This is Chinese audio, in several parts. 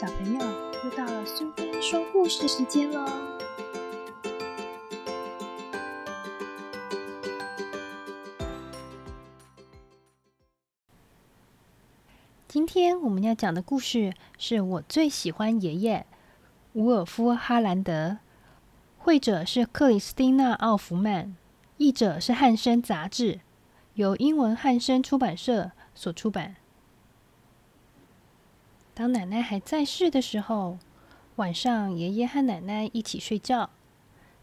小朋友，又到了苏菲说故事时间喽！今天我们要讲的故事是我最喜欢爷爷伍尔夫·哈兰德，绘者是克里斯蒂娜·奥弗曼，译者是汉生杂志，由英文汉生出版社所出版。当奶奶还在世的时候，晚上爷爷和奶奶一起睡觉。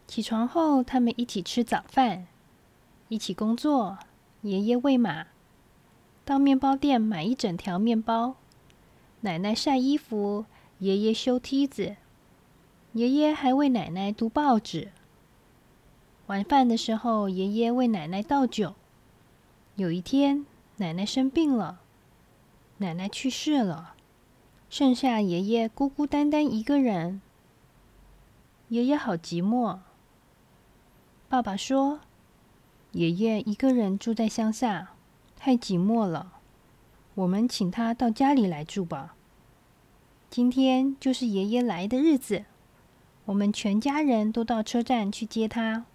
起床后，他们一起吃早饭，一起工作。爷爷喂马，到面包店买一整条面包。奶奶晒衣服，爷爷修梯子。爷爷还为奶奶读报纸。晚饭的时候，爷爷为奶奶倒酒。有一天，奶奶生病了，奶奶去世了。剩下爷爷孤孤单单一个人，爷爷好寂寞。爸爸说：“爷爷一个人住在乡下，太寂寞了。我们请他到家里来住吧。今天就是爷爷来的日子，我们全家人都到车站去接他。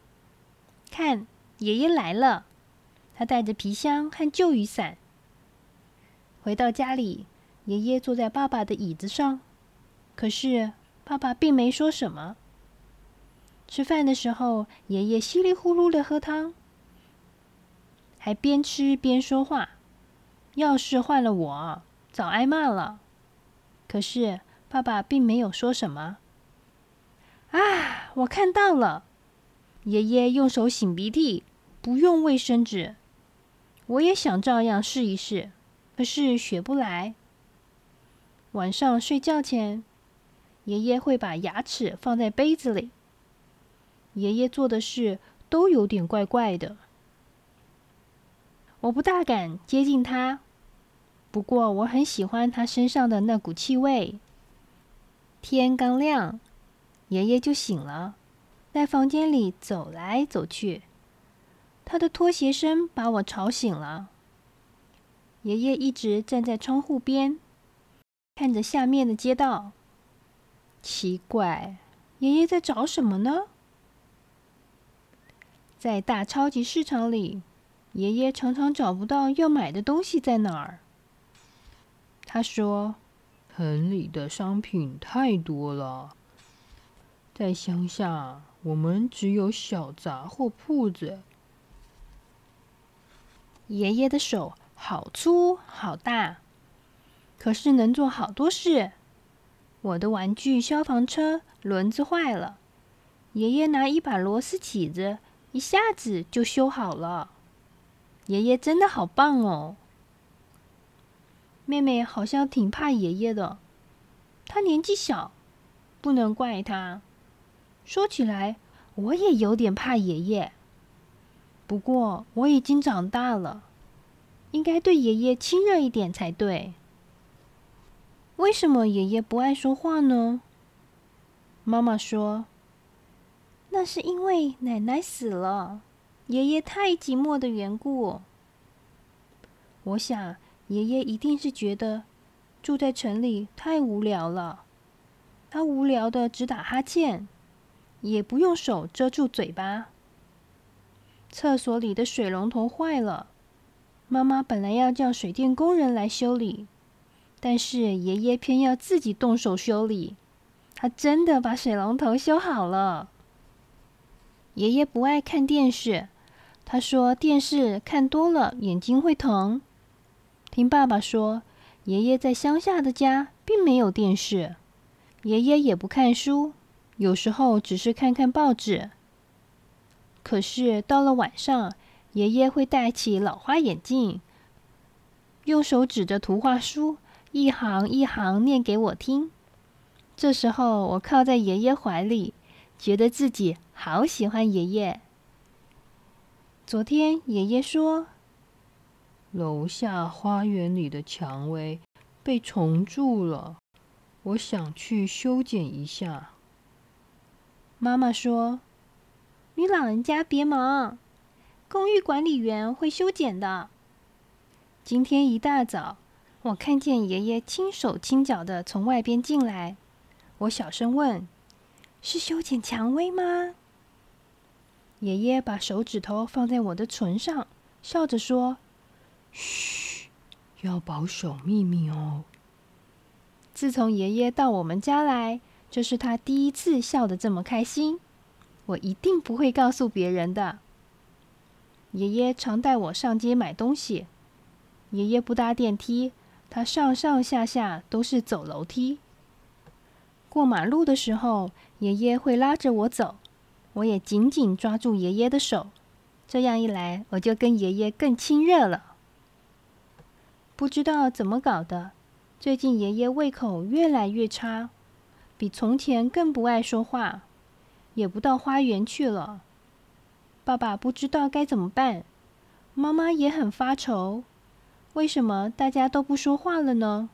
看，爷爷来了，他带着皮箱和旧雨伞。回到家里。”爷爷坐在爸爸的椅子上，可是爸爸并没说什么。吃饭的时候，爷爷稀里呼噜的喝汤，还边吃边说话。要是换了我，早挨骂了。可是爸爸并没有说什么。啊，我看到了，爷爷用手擤鼻涕，不用卫生纸。我也想照样试一试，可是学不来。晚上睡觉前，爷爷会把牙齿放在杯子里。爷爷做的事都有点怪怪的，我不大敢接近他。不过我很喜欢他身上的那股气味。天刚亮，爷爷就醒了，在房间里走来走去。他的拖鞋声把我吵醒了。爷爷一直站在窗户边。看着下面的街道，奇怪，爷爷在找什么呢？在大超级市场里，爷爷常常找不到要买的东西在哪儿。他说：“城里的商品太多了，在乡下我们只有小杂货铺子。”爷爷的手好粗好大。可是能做好多事。我的玩具消防车轮子坏了，爷爷拿一把螺丝起子，一下子就修好了。爷爷真的好棒哦！妹妹好像挺怕爷爷的，她年纪小，不能怪她。说起来，我也有点怕爷爷。不过我已经长大了，应该对爷爷亲热一点才对。为什么爷爷不爱说话呢？妈妈说：“那是因为奶奶死了，爷爷太寂寞的缘故。”我想，爷爷一定是觉得住在城里太无聊了。他无聊的直打哈欠，也不用手遮住嘴巴。厕所里的水龙头坏了，妈妈本来要叫水电工人来修理。但是爷爷偏要自己动手修理，他真的把水龙头修好了。爷爷不爱看电视，他说电视看多了眼睛会疼。听爸爸说，爷爷在乡下的家并没有电视，爷爷也不看书，有时候只是看看报纸。可是到了晚上，爷爷会戴起老花眼镜，用手指着图画书。一行一行念给我听。这时候，我靠在爷爷怀里，觉得自己好喜欢爷爷。昨天，爷爷说，楼下花园里的蔷薇被虫蛀了，我想去修剪一下。妈妈说：“你老人家别忙，公寓管理员会修剪的。”今天一大早。我看见爷爷轻手轻脚的从外边进来，我小声问：“是修剪蔷薇吗？”爷爷把手指头放在我的唇上，笑着说：“嘘，要保守秘密哦。”自从爷爷到我们家来，这是他第一次笑得这么开心。我一定不会告诉别人的。爷爷常带我上街买东西。爷爷不搭电梯。他上上下下都是走楼梯。过马路的时候，爷爷会拉着我走，我也紧紧抓住爷爷的手。这样一来，我就跟爷爷更亲热了。不知道怎么搞的，最近爷爷胃口越来越差，比从前更不爱说话，也不到花园去了。爸爸不知道该怎么办，妈妈也很发愁。为什么大家都不说话了呢？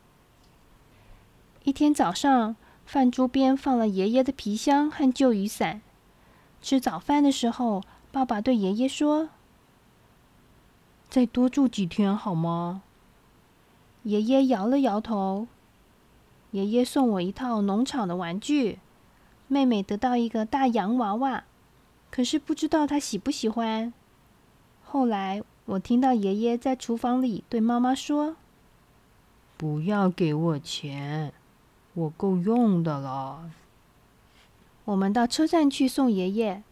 一天早上，饭桌边放了爷爷的皮箱和旧雨伞。吃早饭的时候，爸爸对爷爷说：“再多住几天好吗？”爷爷摇了摇头。爷爷送我一套农场的玩具，妹妹得到一个大洋娃娃，可是不知道她喜不喜欢。后来。我听到爷爷在厨房里对妈妈说：“不要给我钱，我够用的了。”我们到车站去送爷爷。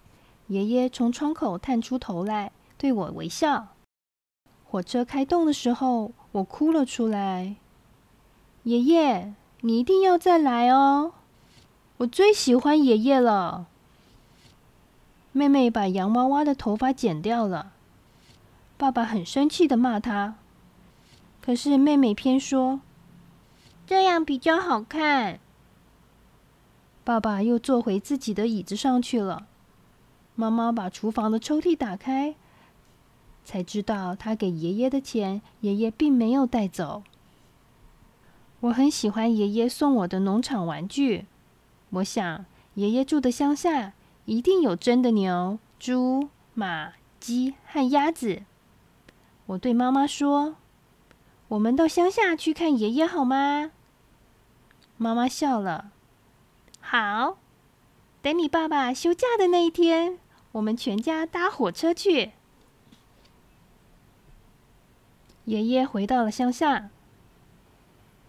爷爷从窗口探出头来，对我微笑。火车开动的时候，我哭了出来。爷爷，你一定要再来哦！我最喜欢爷爷了。妹妹把洋娃娃的头发剪掉了。爸爸很生气的骂他，可是妹妹偏说这样比较好看。爸爸又坐回自己的椅子上去了。妈妈把厨房的抽屉打开，才知道他给爷爷的钱，爷爷并没有带走。我很喜欢爷爷送我的农场玩具。我想，爷爷住的乡下一定有真的牛、猪、马、鸡和鸭子。我对妈妈说：“我们到乡下去看爷爷好吗？”妈妈笑了。好，等你爸爸休假的那一天，我们全家搭火车去。爷爷回到了乡下。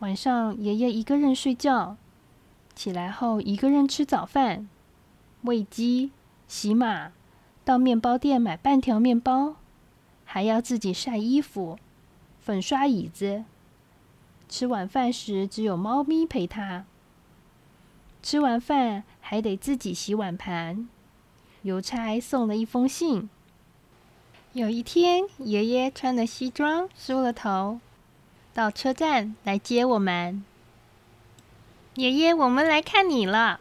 晚上，爷爷一个人睡觉，起来后一个人吃早饭，喂鸡、洗马，到面包店买半条面包。还要自己晒衣服、粉刷椅子。吃晚饭时，只有猫咪陪他。吃完饭还得自己洗碗盘。邮差送了一封信。有一天，爷爷穿了西装，梳了头，到车站来接我们。爷爷，我们来看你了。